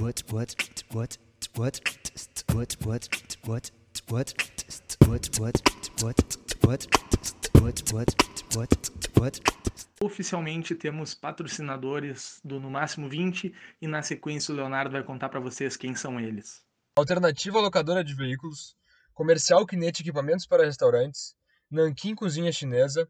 what what what what what what what what what what what what what Oficialmente temos patrocinadores do No Máximo 20 e na sequência o Leonardo vai contar para vocês quem são eles. Alternativa Locadora de Veículos, Comercial Kinete Equipamentos para Restaurantes, Nankin Cozinha Chinesa,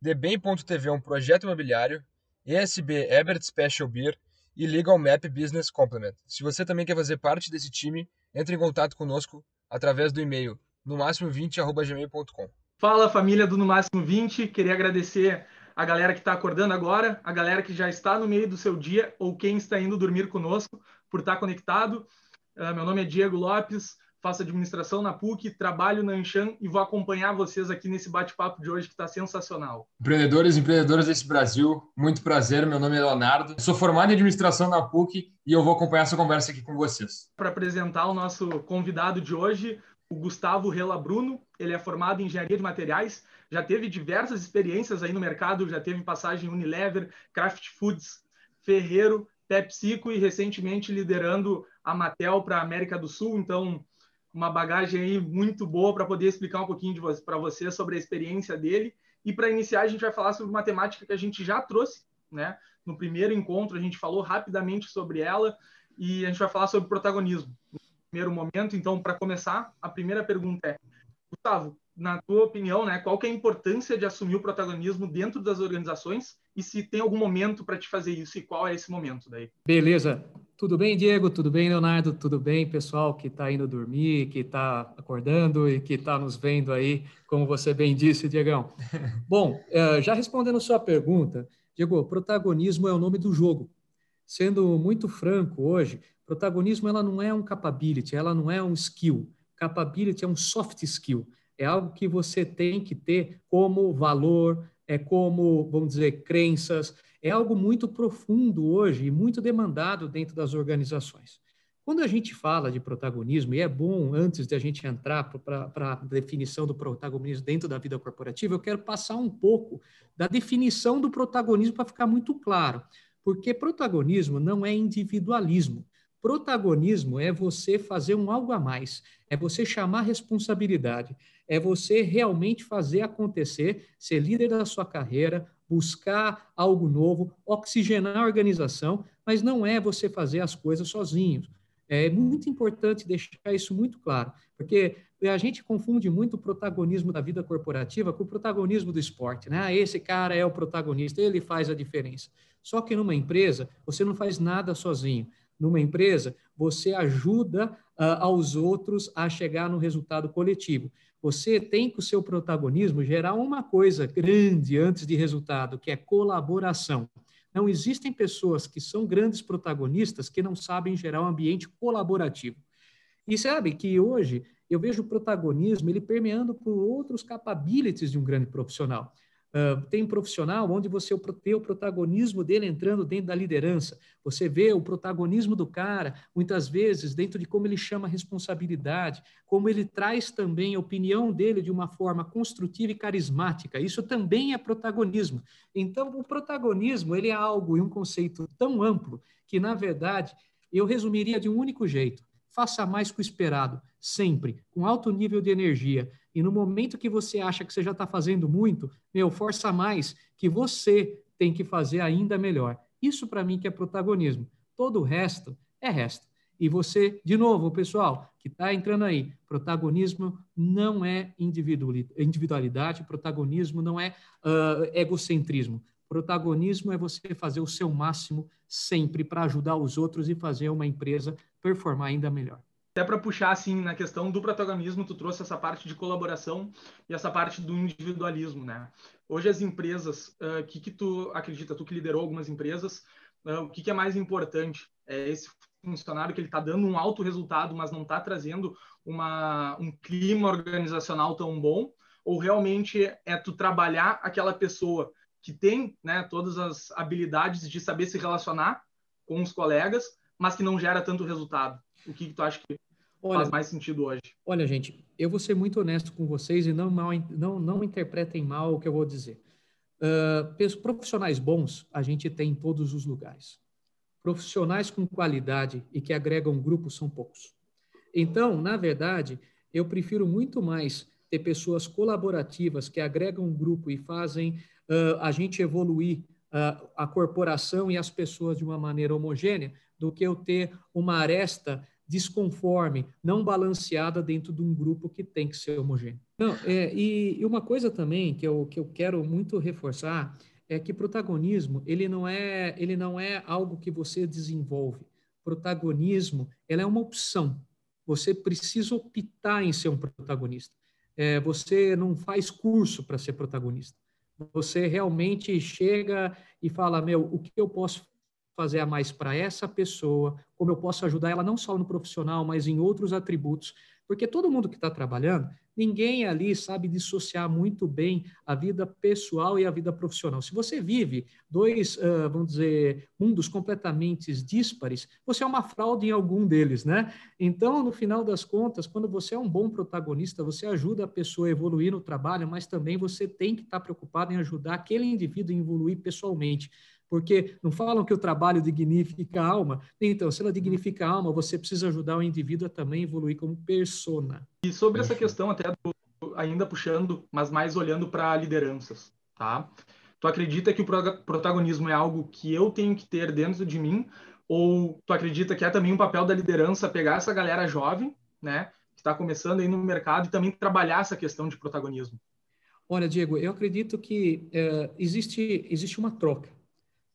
Debem.tv um projeto imobiliário, ESB Ebert Special Beer e Legal Map Business Complement. Se você também quer fazer parte desse time, entre em contato conosco através do e-mail no máximo 20@gmail.com. Fala família do no máximo 20, queria agradecer a galera que está acordando agora, a galera que já está no meio do seu dia ou quem está indo dormir conosco por estar conectado. Uh, meu nome é Diego Lopes, faço administração na PUC, trabalho na Anshan e vou acompanhar vocês aqui nesse bate-papo de hoje que está sensacional. Empreendedores e empreendedoras desse Brasil, muito prazer, meu nome é Leonardo, sou formado em administração na PUC e eu vou acompanhar essa conversa aqui com vocês. Para apresentar o nosso convidado de hoje, o Gustavo Rela Bruno, ele é formado em engenharia de materiais, já teve diversas experiências aí no mercado, já teve passagem Unilever, Kraft Foods, Ferreiro, PepsiCo e recentemente liderando a Matel para a América do Sul, então uma bagagem aí muito boa para poder explicar um pouquinho para você sobre a experiência dele. E para iniciar, a gente vai falar sobre uma temática que a gente já trouxe, né? No primeiro encontro, a gente falou rapidamente sobre ela e a gente vai falar sobre protagonismo no primeiro momento. Então, para começar, a primeira pergunta é: Gustavo, na tua opinião, né, qual que é a importância de assumir o protagonismo dentro das organizações e se tem algum momento para te fazer isso e qual é esse momento daí? Beleza. Tudo bem, Diego? Tudo bem, Leonardo? Tudo bem, pessoal que está indo dormir, que está acordando e que está nos vendo aí, como você bem disse, Diegão. Bom, eh, já respondendo sua pergunta, Diego, protagonismo é o nome do jogo. Sendo muito franco hoje, protagonismo ela não é um capability, ela não é um skill. Capability é um soft skill. É algo que você tem que ter como valor, é como, vamos dizer, crenças, é algo muito profundo hoje e muito demandado dentro das organizações. Quando a gente fala de protagonismo, e é bom, antes de a gente entrar para a definição do protagonismo dentro da vida corporativa, eu quero passar um pouco da definição do protagonismo para ficar muito claro. Porque protagonismo não é individualismo. Protagonismo é você fazer um algo a mais, é você chamar responsabilidade, é você realmente fazer acontecer, ser líder da sua carreira, buscar algo novo, oxigenar a organização, mas não é você fazer as coisas sozinho. É muito importante deixar isso muito claro, porque a gente confunde muito o protagonismo da vida corporativa com o protagonismo do esporte. Né? Ah, esse cara é o protagonista, ele faz a diferença. Só que numa empresa, você não faz nada sozinho. Numa empresa, você ajuda uh, aos outros a chegar no resultado coletivo. Você tem que o seu protagonismo gerar uma coisa grande antes de resultado, que é colaboração. Não existem pessoas que são grandes protagonistas que não sabem gerar um ambiente colaborativo. E sabe que hoje eu vejo o protagonismo ele permeando por outros capabilities de um grande profissional. Uh, tem profissional onde você vê o protagonismo dele entrando dentro da liderança. Você vê o protagonismo do cara, muitas vezes, dentro de como ele chama a responsabilidade, como ele traz também a opinião dele de uma forma construtiva e carismática. Isso também é protagonismo. Então, o protagonismo ele é algo e um conceito tão amplo que, na verdade, eu resumiria de um único jeito. Faça mais que o esperado, sempre, com alto nível de energia e no momento que você acha que você já está fazendo muito, meu, força mais que você tem que fazer ainda melhor. Isso para mim que é protagonismo. Todo o resto é resto. E você, de novo, pessoal, que está entrando aí, protagonismo não é individualidade, protagonismo não é uh, egocentrismo. Protagonismo é você fazer o seu máximo sempre para ajudar os outros e fazer uma empresa performar ainda melhor até para puxar assim na questão do protagonismo, tu trouxe essa parte de colaboração e essa parte do individualismo, né? Hoje as empresas, o uh, que que tu acredita? Tu que liderou algumas empresas, uh, o que, que é mais importante? É esse funcionário que ele está dando um alto resultado, mas não está trazendo uma, um clima organizacional tão bom? Ou realmente é tu trabalhar aquela pessoa que tem né, todas as habilidades de saber se relacionar com os colegas, mas que não gera tanto resultado? O que, que tu acha que olha, faz mais sentido hoje? Olha, gente, eu vou ser muito honesto com vocês e não, mal, não, não interpretem mal o que eu vou dizer. Uh, profissionais bons a gente tem em todos os lugares. profissionais com qualidade e que agregam grupos são poucos. Então, na verdade, eu prefiro muito mais ter pessoas colaborativas que agregam um grupo e fazem uh, a gente evoluir uh, a corporação e as pessoas de uma maneira homogênea, do que eu ter uma aresta desconforme, não balanceada dentro de um grupo que tem que ser homogêneo. Não, é, e, uma coisa também que eu, que eu quero muito reforçar é que protagonismo ele não é ele não é algo que você desenvolve. Protagonismo ela é uma opção. Você precisa optar em ser um protagonista. É, você não faz curso para ser protagonista. Você realmente chega e fala, meu, o que eu posso fazer a mais para essa pessoa, como eu posso ajudar ela não só no profissional, mas em outros atributos, porque todo mundo que está trabalhando, ninguém ali sabe dissociar muito bem a vida pessoal e a vida profissional. Se você vive dois, uh, vamos dizer, mundos completamente díspares, você é uma fraude em algum deles, né? Então, no final das contas, quando você é um bom protagonista, você ajuda a pessoa a evoluir no trabalho, mas também você tem que estar tá preocupado em ajudar aquele indivíduo a evoluir pessoalmente porque não falam que o trabalho dignifica a alma. Então, se ela dignifica a alma, você precisa ajudar o indivíduo a também evoluir como persona. E sobre essa questão, até do, ainda puxando, mas mais olhando para lideranças, tá? Tu acredita que o protagonismo é algo que eu tenho que ter dentro de mim? Ou tu acredita que é também um papel da liderança pegar essa galera jovem, né, que está começando aí no mercado e também trabalhar essa questão de protagonismo? Olha, Diego, eu acredito que é, existe, existe uma troca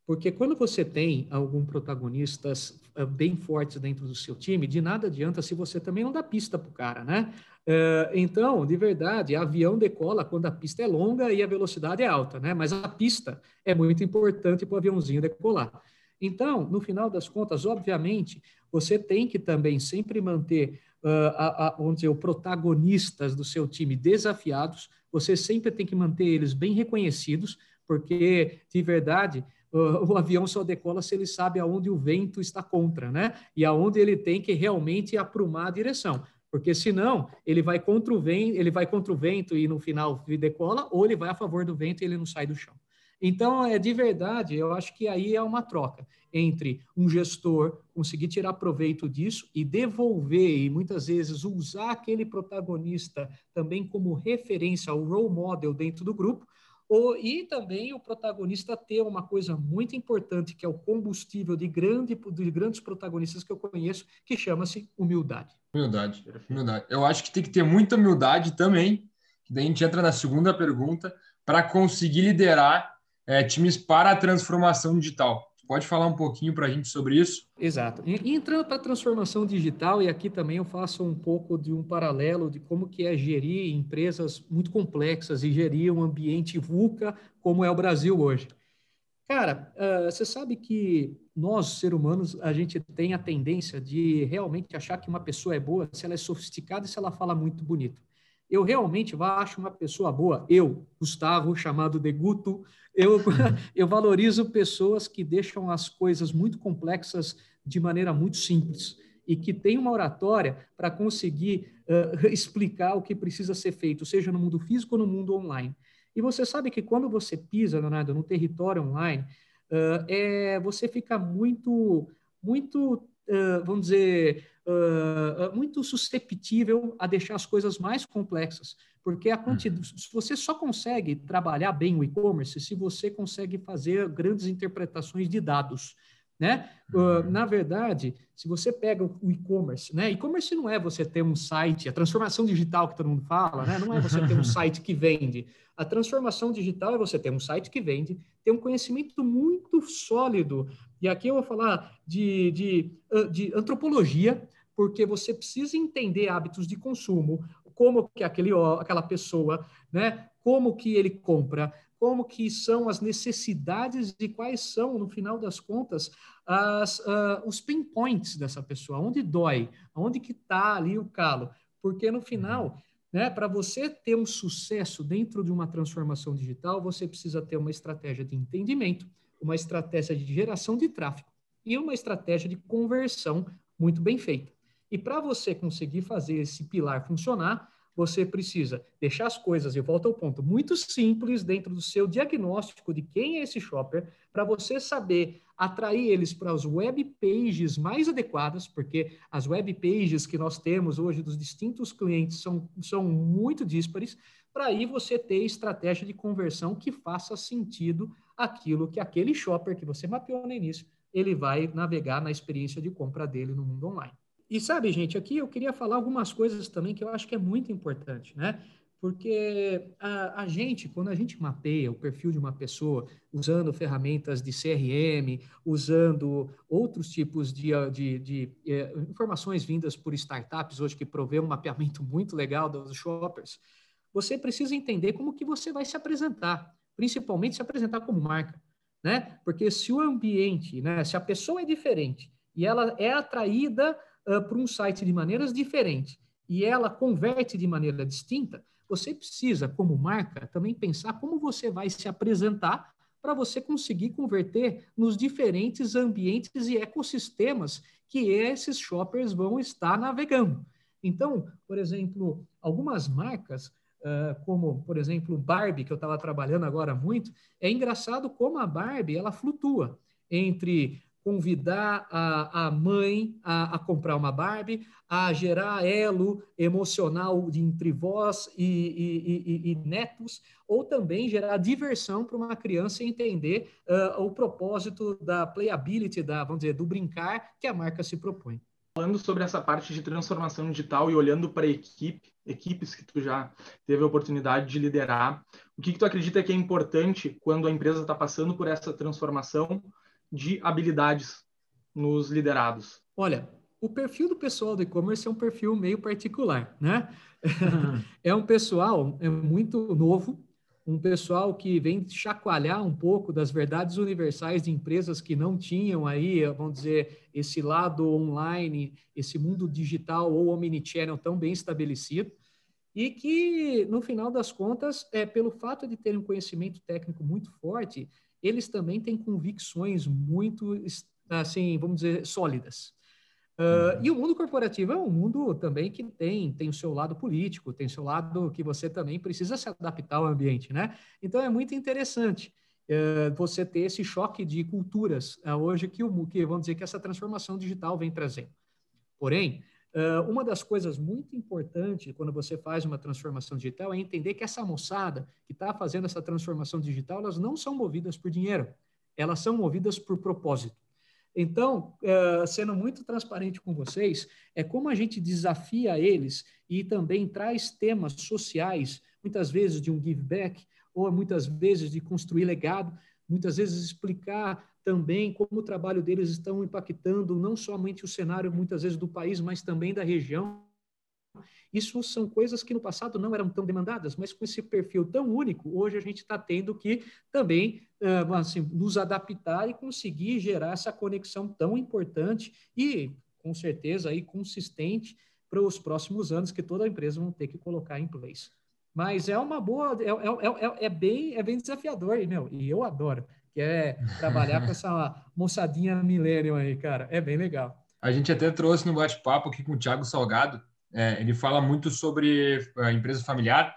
porque quando você tem alguns protagonistas uh, bem fortes dentro do seu time, de nada adianta se você também não dá pista para o cara, né? Uh, então, de verdade, avião decola quando a pista é longa e a velocidade é alta, né? Mas a pista é muito importante para o aviãozinho decolar. Então, no final das contas, obviamente, você tem que também sempre manter uh, vamos dizer, os protagonistas do seu time desafiados, você sempre tem que manter eles bem reconhecidos, porque, de verdade, o avião só decola se ele sabe aonde o vento está contra, né? E aonde ele tem que realmente aprumar a direção. Porque senão ele vai contra o vento, ele vai contra o vento e no final decola, ou ele vai a favor do vento e ele não sai do chão. Então, é de verdade, eu acho que aí é uma troca entre um gestor conseguir tirar proveito disso e devolver, e muitas vezes usar aquele protagonista também como referência, o role model dentro do grupo, ou, e também o protagonista ter uma coisa muito importante, que é o combustível de, grande, de grandes protagonistas que eu conheço, que chama-se humildade. Humildade, humildade. Eu acho que tem que ter muita humildade também, que daí a gente entra na segunda pergunta, para conseguir liderar é, times para a transformação digital. Pode falar um pouquinho para a gente sobre isso? Exato. E entrando para a transformação digital, e aqui também eu faço um pouco de um paralelo de como que é gerir empresas muito complexas e gerir um ambiente VUCA como é o Brasil hoje. Cara, uh, você sabe que nós, seres humanos, a gente tem a tendência de realmente achar que uma pessoa é boa se ela é sofisticada e se ela fala muito bonito. Eu realmente acho uma pessoa boa, eu, Gustavo, chamado de Guto, eu, eu valorizo pessoas que deixam as coisas muito complexas de maneira muito simples e que têm uma oratória para conseguir uh, explicar o que precisa ser feito, seja no mundo físico ou no mundo online. E você sabe que quando você pisa, Leonardo, no território online, uh, é, você fica muito, muito, uh, vamos dizer, muito susceptível a deixar as coisas mais complexas, porque a quantidade, uhum. você só consegue trabalhar bem o e-commerce se você consegue fazer grandes interpretações de dados. Né? Uh, na verdade, se você pega o e-commerce, né? E-commerce não é você ter um site, a transformação digital que todo mundo fala, né? Não é você ter um site que vende. A transformação digital é você ter um site que vende, ter um conhecimento muito sólido. E aqui eu vou falar de, de, de antropologia, porque você precisa entender hábitos de consumo, como que aquele, aquela pessoa, né? Como que ele compra, como que são as necessidades e quais são, no final das contas, as, uh, os pain points dessa pessoa, onde dói, onde que está ali o calo. Porque no final, uhum. né, para você ter um sucesso dentro de uma transformação digital, você precisa ter uma estratégia de entendimento, uma estratégia de geração de tráfego e uma estratégia de conversão muito bem feita. E para você conseguir fazer esse pilar funcionar, você precisa deixar as coisas, e volta ao ponto, muito simples dentro do seu diagnóstico de quem é esse shopper, para você saber atrair eles para as web pages mais adequadas, porque as web pages que nós temos hoje dos distintos clientes são, são muito díspares, para aí você ter estratégia de conversão que faça sentido aquilo que aquele shopper que você mapeou no início, ele vai navegar na experiência de compra dele no mundo online. E sabe, gente, aqui eu queria falar algumas coisas também que eu acho que é muito importante, né? Porque a, a, gente, quando a gente mapeia o perfil de uma pessoa, usando ferramentas de CRM, usando outros tipos de, de, de, eh, informações vindas por startups hoje que provê um mapeamento muito legal dos shoppers, você precisa entender como que você vai se apresentar, principalmente se apresentar como marca, né? Porque se o ambiente, né, se a pessoa é diferente e ela é atraída uh, para um site de maneiras diferentes e ela converte de maneira distinta, você precisa, como marca, também pensar como você vai se apresentar para você conseguir converter nos diferentes ambientes e ecossistemas que esses shoppers vão estar navegando. Então, por exemplo, algumas marcas, uh, como, por exemplo, Barbie, que eu estava trabalhando agora muito, é engraçado como a Barbie ela flutua entre convidar a, a mãe a, a, comprar uma Barbie, a gerar elo emocional entre vós e, e, e, e netos, ou também gerar diversão para uma criança entender uh, o propósito da playability, da, vamos dizer, do brincar que a marca se propõe. Falando sobre essa parte de transformação digital e olhando para a equipe, equipes que tu já teve a oportunidade de liderar, o que, que tu acredita que é importante quando a empresa está passando por essa transformação de habilidades nos liderados? Olha, o perfil do pessoal do e-commerce é um perfil meio particular, né? É um pessoal é muito novo, um pessoal que vem chacoalhar um pouco das verdades universais de empresas que não tinham aí, vamos dizer, esse lado online, esse mundo digital ou omnichannel tão bem estabelecido, e que, no final das contas, é, pelo fato de terem um conhecimento técnico muito forte, eles também têm convicções muito, assim, vamos dizer, sólidas. Uh, e o mundo corporativo é um mundo também que tem, tem o seu lado político, tem o seu lado que você também precisa se adaptar ao ambiente, né? Então é muito interessante uh, você ter esse choque de culturas uh, hoje que, o, que, vamos dizer, que essa transformação digital vem trazendo. Porém, uma das coisas muito importantes quando você faz uma transformação digital é entender que essa moçada que está fazendo essa transformação digital, elas não são movidas por dinheiro, elas são movidas por propósito. Então, uh, sendo muito transparente com vocês, é como a gente desafia eles e também traz temas sociais, muitas vezes de um give back, ou muitas vezes de construir legado, muitas vezes explicar também como o trabalho deles estão impactando não somente o cenário, muitas vezes, do país, mas também da região. Isso são coisas que no passado não eram tão demandadas, mas com esse perfil tão único, hoje a gente está tendo que também assim, nos adaptar e conseguir gerar essa conexão tão importante e, com certeza, aí, consistente para os próximos anos que toda empresa vão ter que colocar em place. Mas é uma boa, é, é, é, é bem, é bem desafiador, meu, e eu adoro que é trabalhar com essa moçadinha millennium aí, cara. É bem legal. A gente até trouxe no bate-papo aqui com o Thiago Salgado. É, ele fala muito sobre a empresa familiar.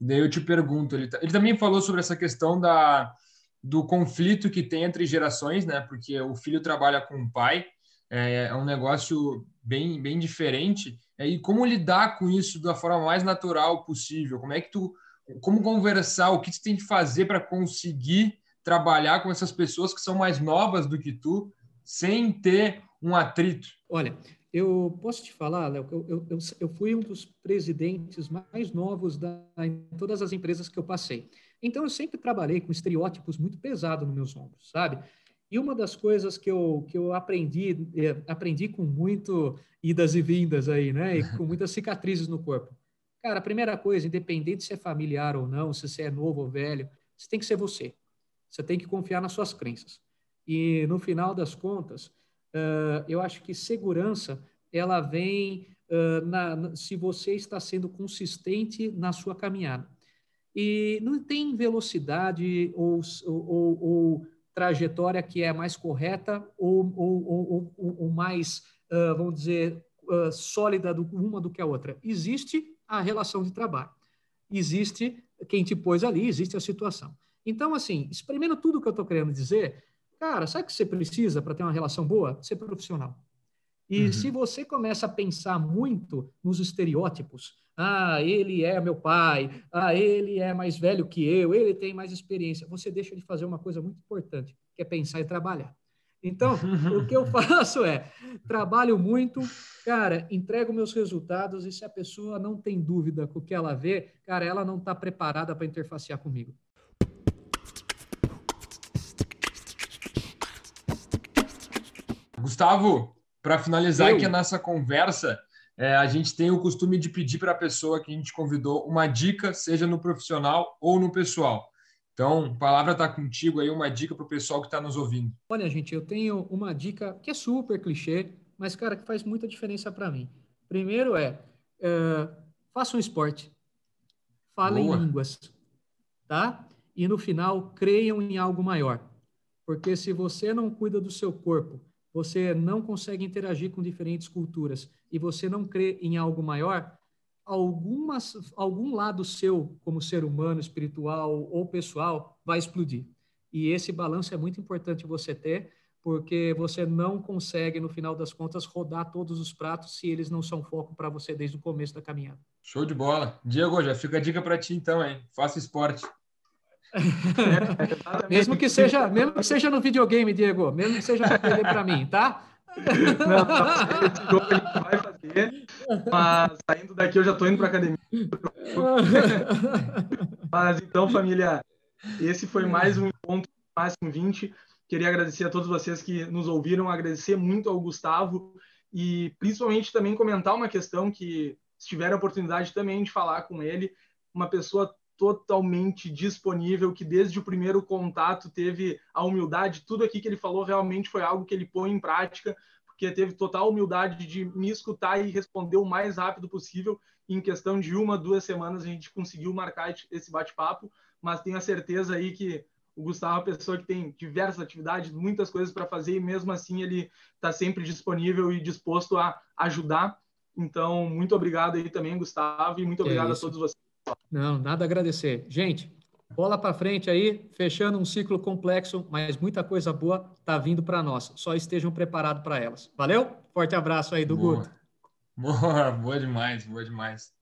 Daí eu te pergunto, ele, ele também falou sobre essa questão da, do conflito que tem entre gerações, né? Porque o filho trabalha com o pai, é, é um negócio bem, bem diferente. É, e como lidar com isso da forma mais natural possível? Como é que tu, como conversar? O que tu tem que fazer para conseguir trabalhar com essas pessoas que são mais novas do que tu, sem ter um atrito? Olha, eu posso te falar, Léo, eu, eu, eu, fui um dos presidentes mais novos da, em todas as empresas que eu passei. Então, eu sempre trabalhei com estereótipos muito pesados nos meus ombros, sabe? E uma das coisas que eu, que eu aprendi, é, aprendi com muito idas e vindas aí, né? E com muitas cicatrizes no corpo. Cara, a primeira coisa, independente se é familiar ou não, se você é novo ou velho, você tem que ser você. Você tem que confiar nas suas crenças. E no final das contas, uh, eu acho que segurança ela vem uh, na, se você está sendo consistente na sua caminhada. E não tem velocidade ou, ou, ou trajetória que é mais correta ou, ou, ou mais, uh, vamos dizer, sólida do, uma do que a outra. Existe a a relação de trabalho. Existe quem te pôs ali, existe a situação. Então, assim, experimenta tudo que eu estou querendo dizer. Cara, sabe o que você precisa para ter uma relação boa? Ser profissional. E uhum. se você começa a pensar muito nos estereótipos, ah, ele é meu pai, ah, ele é mais velho que eu, ele tem mais experiência, você deixa de fazer uma coisa muito importante, que é pensar e trabalhar. Então, o que eu faço é, trabalho muito, cara, entrego meus resultados e se a pessoa não tem dúvida com o que ela vê, cara, ela não está preparada para interfacear comigo. Gustavo, para finalizar eu. aqui a nossa conversa, é, a gente tem o costume de pedir para a pessoa que a gente convidou uma dica, seja no profissional ou no pessoal. Então, a palavra está contigo aí, uma dica para o pessoal que está nos ouvindo. Olha, gente, eu tenho uma dica que é super clichê, mas, cara, que faz muita diferença para mim. Primeiro é, é faça um esporte, falem línguas, tá? E no final, creiam em algo maior. Porque se você não cuida do seu corpo, você não consegue interagir com diferentes culturas e você não crê em algo maior, algumas, algum lado seu, como ser humano, espiritual ou pessoal, vai explodir. E esse balanço é muito importante você ter, porque você não consegue, no final das contas, rodar todos os pratos se eles não são foco para você desde o começo da caminhada. Show de bola. Diego, já fica a dica para ti então, hein? Faça esporte. Mesmo que seja, mesmo que seja no videogame, Diego, mesmo que seja para mim, tá? Não, não, gente vai fazer, mas saindo daqui eu já estou indo para academia. mas então, família, esse foi mais um encontro máximo 20. Queria agradecer a todos vocês que nos ouviram, agradecer muito ao Gustavo e principalmente também comentar uma questão que se tiver a oportunidade também de falar com ele, uma pessoa totalmente disponível, que desde o primeiro contato teve a humildade, tudo aqui que ele falou realmente foi algo que ele põe em prática, porque teve total humildade de me escutar e responder o mais rápido possível. Em questão de uma, duas semanas, a gente conseguiu marcar esse bate-papo, mas tenho a certeza aí que o Gustavo é uma pessoa que tem diversas atividades, muitas coisas para fazer, e mesmo assim ele está sempre disponível e disposto a ajudar. Então, muito obrigado aí também, Gustavo, e muito obrigado é a todos vocês. Não, nada a agradecer. Gente, bola para frente aí, fechando um ciclo complexo, mas muita coisa boa está vindo para nós. Só estejam preparados para elas. Valeu? Forte abraço aí do boa. Guto. Boa, boa demais, boa demais.